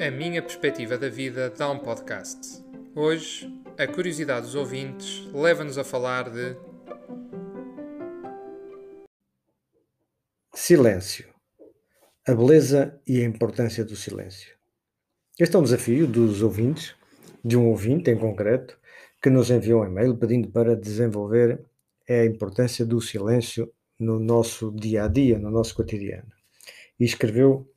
A minha perspectiva da vida dá um podcast. Hoje, a curiosidade dos ouvintes leva-nos a falar de. Silêncio. A beleza e a importância do silêncio. Este é um desafio dos ouvintes, de um ouvinte em concreto, que nos enviou um e-mail pedindo para desenvolver a importância do silêncio no nosso dia a dia, no nosso cotidiano. E escreveu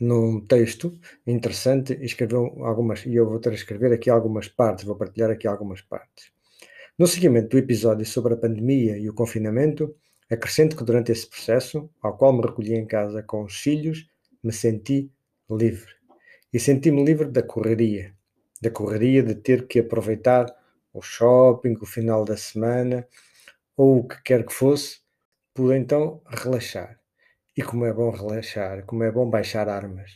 num texto interessante, escreveu algumas, e eu vou transcrever aqui algumas partes, vou partilhar aqui algumas partes. No seguimento do episódio sobre a pandemia e o confinamento, acrescento que durante esse processo, ao qual me recolhi em casa com os filhos, me senti livre. E senti-me livre da correria, da correria de ter que aproveitar o shopping, o final da semana, ou o que quer que fosse, pude então relaxar e como é bom relaxar, como é bom baixar armas.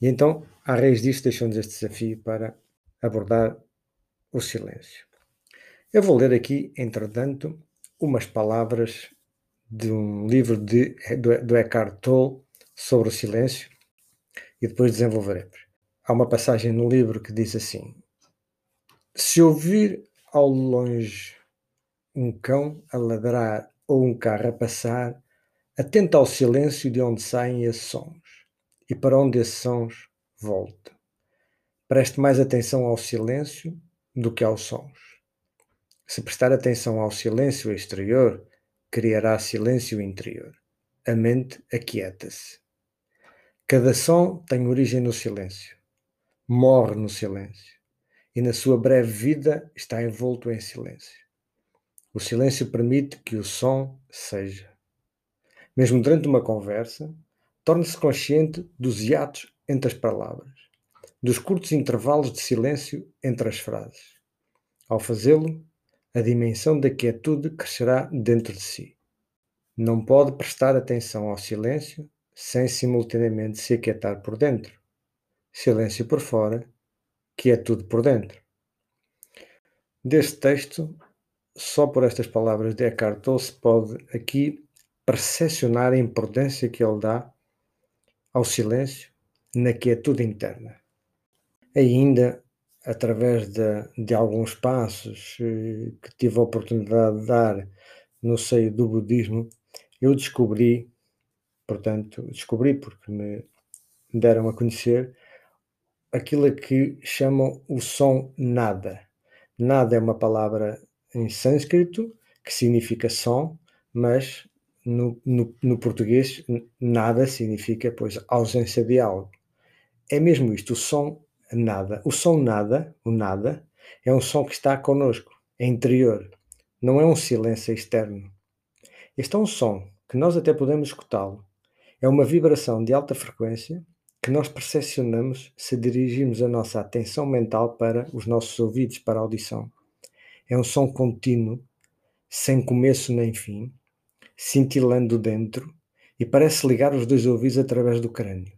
E então, à raiz disto, deixou-nos este desafio para abordar o silêncio. Eu vou ler aqui, entretanto, umas palavras de um livro de, do, do Eckhart Tolle sobre o silêncio e depois desenvolveremos. Há uma passagem no livro que diz assim: Se ouvir ao longe um cão a ladrar ou um carro a passar, Atenta ao silêncio de onde saem esses sons e para onde esses sons voltam. Preste mais atenção ao silêncio do que aos sons. Se prestar atenção ao silêncio exterior, criará silêncio interior. A mente aquieta-se. Cada som tem origem no silêncio, morre no silêncio e na sua breve vida está envolto em silêncio. O silêncio permite que o som seja mesmo durante uma conversa, torne-se consciente dos hiatos entre as palavras, dos curtos intervalos de silêncio entre as frases. Ao fazê-lo, a dimensão da quietude crescerá dentro de si. Não pode prestar atenção ao silêncio sem simultaneamente se aquietar por dentro. Silêncio por fora, quietude por dentro. Deste texto, só por estas palavras de Eckhart Tolle se pode aqui percepcionar a importância que ele dá ao silêncio na quietude interna. Ainda, através de, de alguns passos eh, que tive a oportunidade de dar no seio do budismo, eu descobri, portanto, descobri porque me deram a conhecer aquilo que chamam o som nada. Nada é uma palavra em sânscrito que significa som, mas no, no, no, português, nada significa, pois, ausência de algo. É mesmo isto, o som nada. O som nada, o nada, é um som que está connosco, é interior, não é um silêncio externo. Este é um som que nós até podemos escutá-lo. É uma vibração de alta frequência que nós percepcionamos se dirigirmos a nossa atenção mental para os nossos ouvidos, para a audição. É um som contínuo, sem começo nem fim, cintilando dentro e parece ligar os dois ouvidos através do crânio.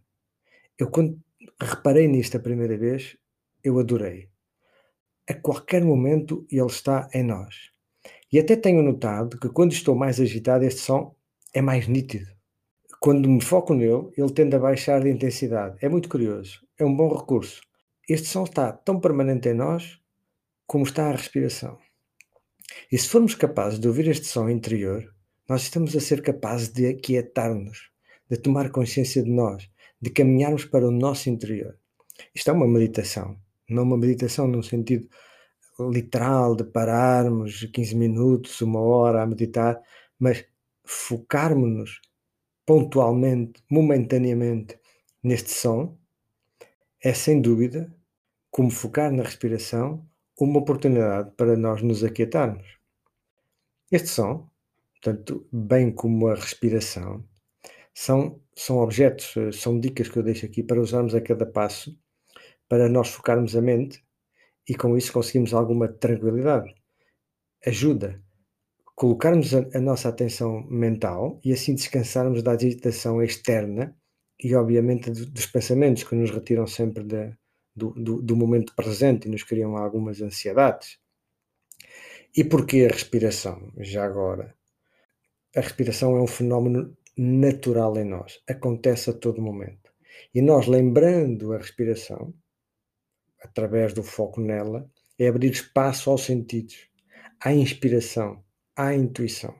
Eu, quando reparei nisto a primeira vez, eu adorei. A qualquer momento ele está em nós. E até tenho notado que quando estou mais agitado, este som é mais nítido. Quando me foco nele, ele tende a baixar de intensidade. É muito curioso. É um bom recurso. Este som está tão permanente em nós como está a respiração. E se formos capazes de ouvir este som interior, nós estamos a ser capazes de aquietar-nos, de tomar consciência de nós, de caminharmos para o nosso interior. Isto é uma meditação, não uma meditação num sentido literal de pararmos 15 minutos, uma hora a meditar, mas focarmos-nos pontualmente, momentaneamente neste som, é sem dúvida, como focar na respiração, uma oportunidade para nós nos aquietarmos. Este som portanto, bem como a respiração, são, são objetos, são dicas que eu deixo aqui para usarmos a cada passo, para nós focarmos a mente e com isso conseguimos alguma tranquilidade. Ajuda colocarmos a, a nossa atenção mental e assim descansarmos da agitação externa e, obviamente, dos pensamentos que nos retiram sempre de, do, do, do momento presente e nos criam algumas ansiedades. E porquê a respiração? Já agora a respiração é um fenómeno natural em nós, acontece a todo momento. E nós, lembrando a respiração, através do foco nela, é abrir espaço aos sentidos, à inspiração, à intuição.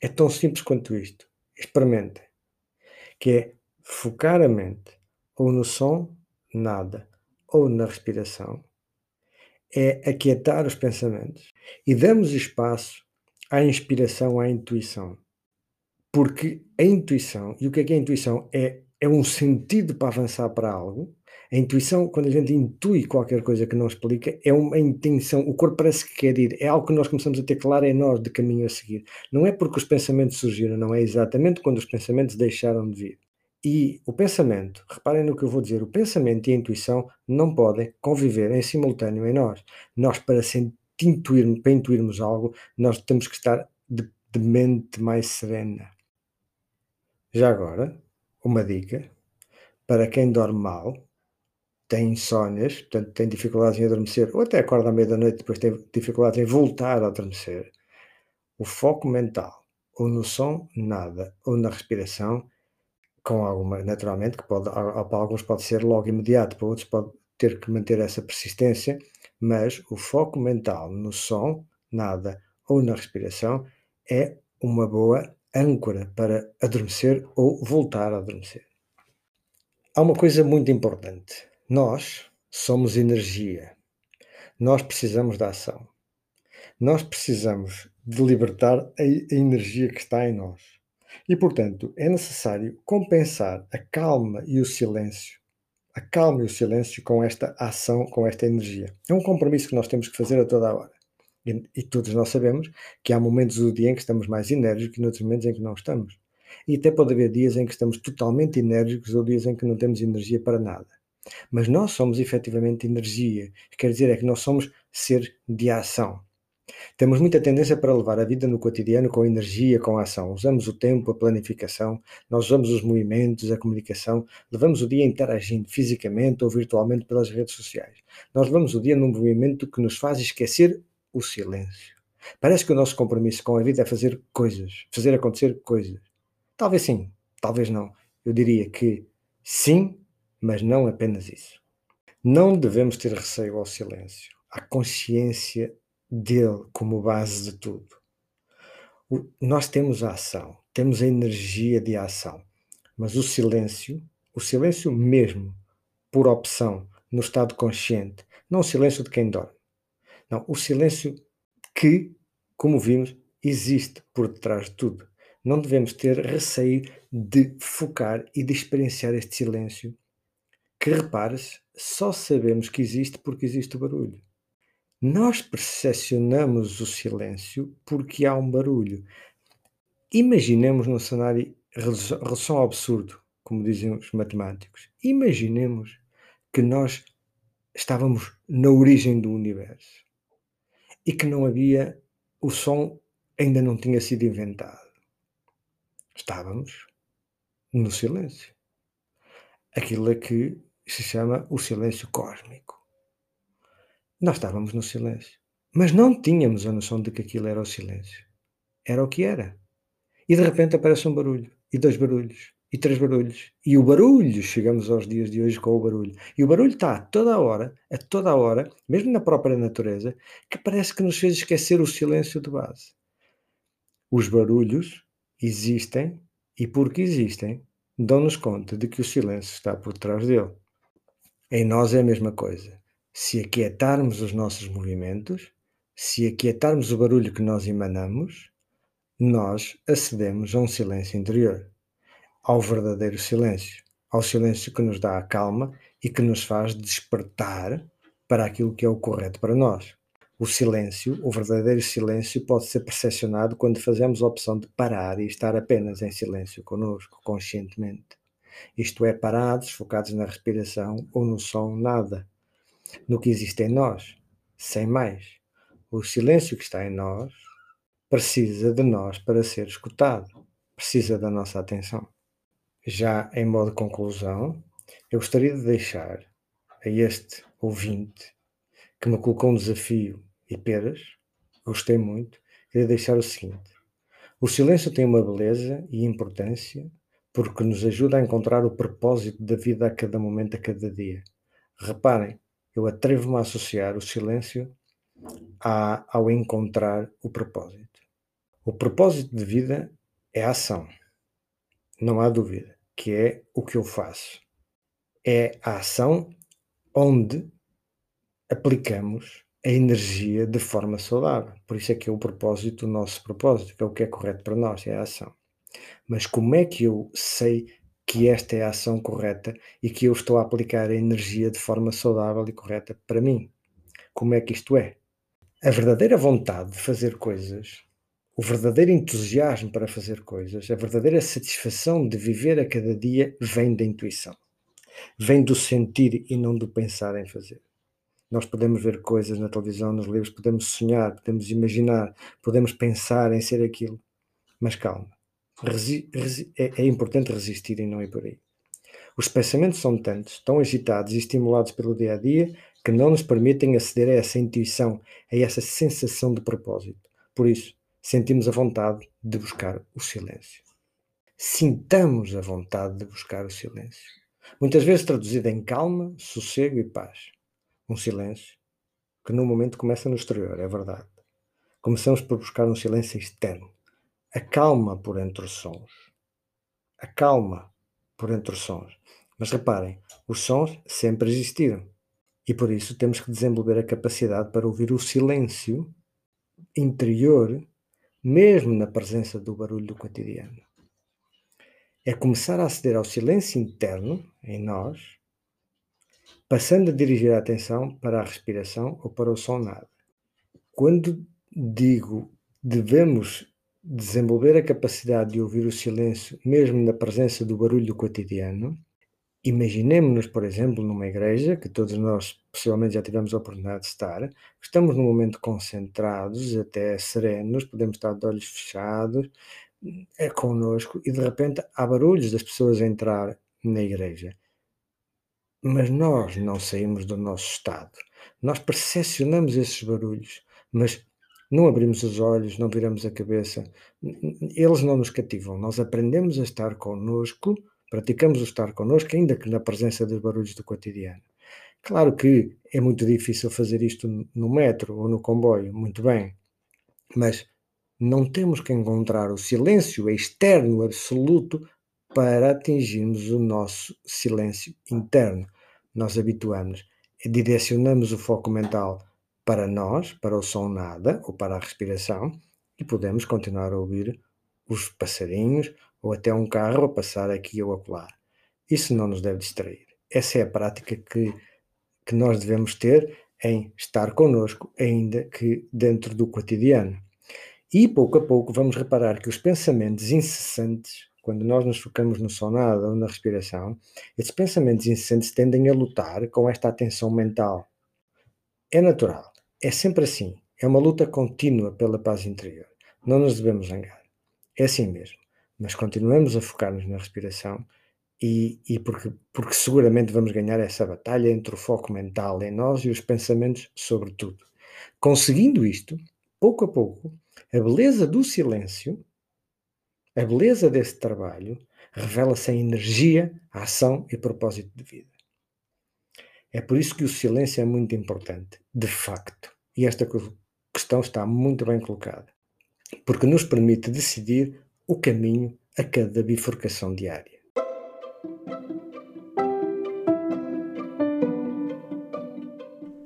É tão simples quanto isto. Experimentem. Que é focar a mente ou no som, nada, ou na respiração. É aquietar os pensamentos e damos espaço à inspiração, à intuição. Porque a intuição, e o que é que é a intuição? É, é um sentido para avançar para algo. A intuição, quando a gente intui qualquer coisa que não explica, é uma intenção. O corpo parece que quer ir. É algo que nós começamos a ter claro em nós de caminho a seguir. Não é porque os pensamentos surgiram, não é exatamente quando os pensamentos deixaram de vir. E o pensamento, reparem no que eu vou dizer, o pensamento e a intuição não podem conviver em simultâneo em nós. Nós, para, intuir, para intuirmos algo, nós temos que estar de, de mente mais serena. Já agora, uma dica para quem dorme mal, tem insónias, portanto tem dificuldades em adormecer, ou até acorda à meia-noite depois tem dificuldades em voltar a adormecer, o foco mental, ou no som, nada, ou na respiração, com alguma, naturalmente, que pode, para alguns pode ser logo imediato, para outros pode ter que manter essa persistência, mas o foco mental no som, nada, ou na respiração é uma boa âncora para adormecer ou voltar a adormecer. Há uma coisa muito importante. Nós somos energia. Nós precisamos da ação. Nós precisamos de libertar a energia que está em nós. E, portanto, é necessário compensar a calma e o silêncio. A calma e o silêncio com esta ação, com esta energia. É um compromisso que nós temos que fazer a toda a hora. E, e todos nós sabemos que há momentos do dia em que estamos mais enérgicos e noutros momentos em que não estamos. E até pode haver dias em que estamos totalmente enérgicos ou dias em que não temos energia para nada. Mas nós somos efetivamente energia. Quer dizer, é que nós somos ser de ação. Temos muita tendência para levar a vida no cotidiano com energia, com ação. Usamos o tempo, a planificação, nós usamos os movimentos, a comunicação, levamos o dia interagindo fisicamente ou virtualmente pelas redes sociais. Nós levamos o dia num movimento que nos faz esquecer o silêncio. Parece que o nosso compromisso com a vida é fazer coisas, fazer acontecer coisas. Talvez sim, talvez não. Eu diria que sim, mas não apenas isso. Não devemos ter receio ao silêncio, à consciência dele como base de tudo. O, nós temos a ação, temos a energia de ação, mas o silêncio, o silêncio mesmo, por opção, no estado consciente, não o silêncio de quem dorme. Não, o silêncio que, como vimos, existe por detrás de tudo. Não devemos ter receio de focar e de experienciar este silêncio, que, repare-se, só sabemos que existe porque existe o barulho. Nós percepcionamos o silêncio porque há um barulho. Imaginemos num cenário relação absurdo, como dizem os matemáticos. Imaginemos que nós estávamos na origem do universo e que não havia o som ainda não tinha sido inventado. Estávamos no silêncio. Aquilo é que se chama o silêncio cósmico. Nós estávamos no silêncio. Mas não tínhamos a noção de que aquilo era o silêncio. Era o que era. E de repente aparece um barulho, e dois barulhos, e três barulhos. E o barulho, chegamos aos dias de hoje com o barulho. E o barulho está a toda a hora, a toda a hora, mesmo na própria natureza, que parece que nos fez esquecer o silêncio de base. Os barulhos existem, e porque existem, dão-nos conta de que o silêncio está por trás dele. Em nós é a mesma coisa se aquietarmos os nossos movimentos, se aquietarmos o barulho que nós emanamos, nós acedemos a um silêncio interior, ao verdadeiro silêncio, ao silêncio que nos dá a calma e que nos faz despertar para aquilo que é o correto para nós. O silêncio, o verdadeiro silêncio, pode ser percepcionado quando fazemos a opção de parar e estar apenas em silêncio conosco, conscientemente. Isto é, parados, focados na respiração ou no som, nada no que existe em nós, sem mais. O silêncio que está em nós precisa de nós para ser escutado, precisa da nossa atenção. Já em modo de conclusão, eu gostaria de deixar a este ouvinte que me colocou um desafio e peras, gostei muito, queria deixar o seguinte: o silêncio tem uma beleza e importância porque nos ajuda a encontrar o propósito da vida a cada momento, a cada dia. Reparem, eu atrevo-me a associar o silêncio a, ao encontrar o propósito. O propósito de vida é a ação, não há dúvida, que é o que eu faço. É a ação onde aplicamos a energia de forma saudável. Por isso é que é o propósito, o nosso propósito, que é o que é correto para nós, é a ação. Mas como é que eu sei que esta é a ação correta e que eu estou a aplicar a energia de forma saudável e correta para mim? Como é que isto é? A verdadeira vontade de fazer coisas, o verdadeiro entusiasmo para fazer coisas, a verdadeira satisfação de viver a cada dia vem da intuição. Vem do sentir e não do pensar em fazer. Nós podemos ver coisas na televisão, nos livros, podemos sonhar, podemos imaginar, podemos pensar em ser aquilo. Mas calma, resi é, é importante resistir e não ir por aí. Os pensamentos são tantos, tão agitados e estimulados pelo dia a dia, que não nos permitem aceder a essa intuição, a essa sensação de propósito. Por isso, sentimos a vontade de buscar o silêncio. Sintamos a vontade de buscar o silêncio. Muitas vezes traduzido em calma, sossego e paz um silêncio que no momento começa no exterior, é verdade. Começamos por buscar um silêncio externo. A calma por entre os sons. A calma por entre os sons. Mas reparem, os sons sempre existiram. E por isso temos que desenvolver a capacidade para ouvir o silêncio interior, mesmo na presença do barulho do cotidiano. É começar a aceder ao silêncio interno em nós passando a dirigir a atenção para a respiração ou para o som nada. Quando digo devemos desenvolver a capacidade de ouvir o silêncio, mesmo na presença do barulho do cotidiano, imaginemos-nos, por exemplo, numa igreja, que todos nós possivelmente já tivemos a oportunidade de estar, estamos num momento concentrados, até serenos, podemos estar de olhos fechados, é connosco, e de repente há barulhos das pessoas a entrar na igreja. Mas nós não saímos do nosso estado. Nós percepcionamos esses barulhos, mas não abrimos os olhos, não viramos a cabeça. Eles não nos cativam. Nós aprendemos a estar connosco, praticamos o estar connosco, ainda que na presença dos barulhos do cotidiano. Claro que é muito difícil fazer isto no metro ou no comboio, muito bem, mas não temos que encontrar o silêncio externo absoluto para atingirmos o nosso silêncio interno nós habituamos, direcionamos o foco mental para nós, para o som nada ou para a respiração e podemos continuar a ouvir os passarinhos ou até um carro a passar aqui ou acolá. Isso não nos deve distrair. Essa é a prática que, que nós devemos ter em estar connosco, ainda que dentro do cotidiano. E pouco a pouco vamos reparar que os pensamentos incessantes quando nós nos focamos no sonado ou na respiração, esses pensamentos incessantes tendem a lutar com esta atenção mental. É natural, é sempre assim. É uma luta contínua pela paz interior. Não nos devemos zangar. É assim mesmo. Mas continuamos a focar-nos na respiração e, e porque, porque seguramente vamos ganhar essa batalha entre o foco mental em nós e os pensamentos sobre tudo. Conseguindo isto, pouco a pouco, a beleza do silêncio a beleza desse trabalho revela-se em energia, ação e propósito de vida. É por isso que o silêncio é muito importante, de facto. E esta questão está muito bem colocada, porque nos permite decidir o caminho a cada bifurcação diária.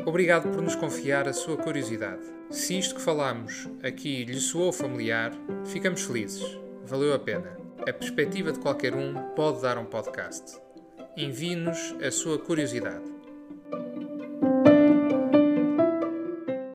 Obrigado por nos confiar a sua curiosidade. Se isto que falamos aqui lhe soou familiar, ficamos felizes valeu a pena. A perspectiva de qualquer um pode dar um podcast. Envie-nos a sua curiosidade.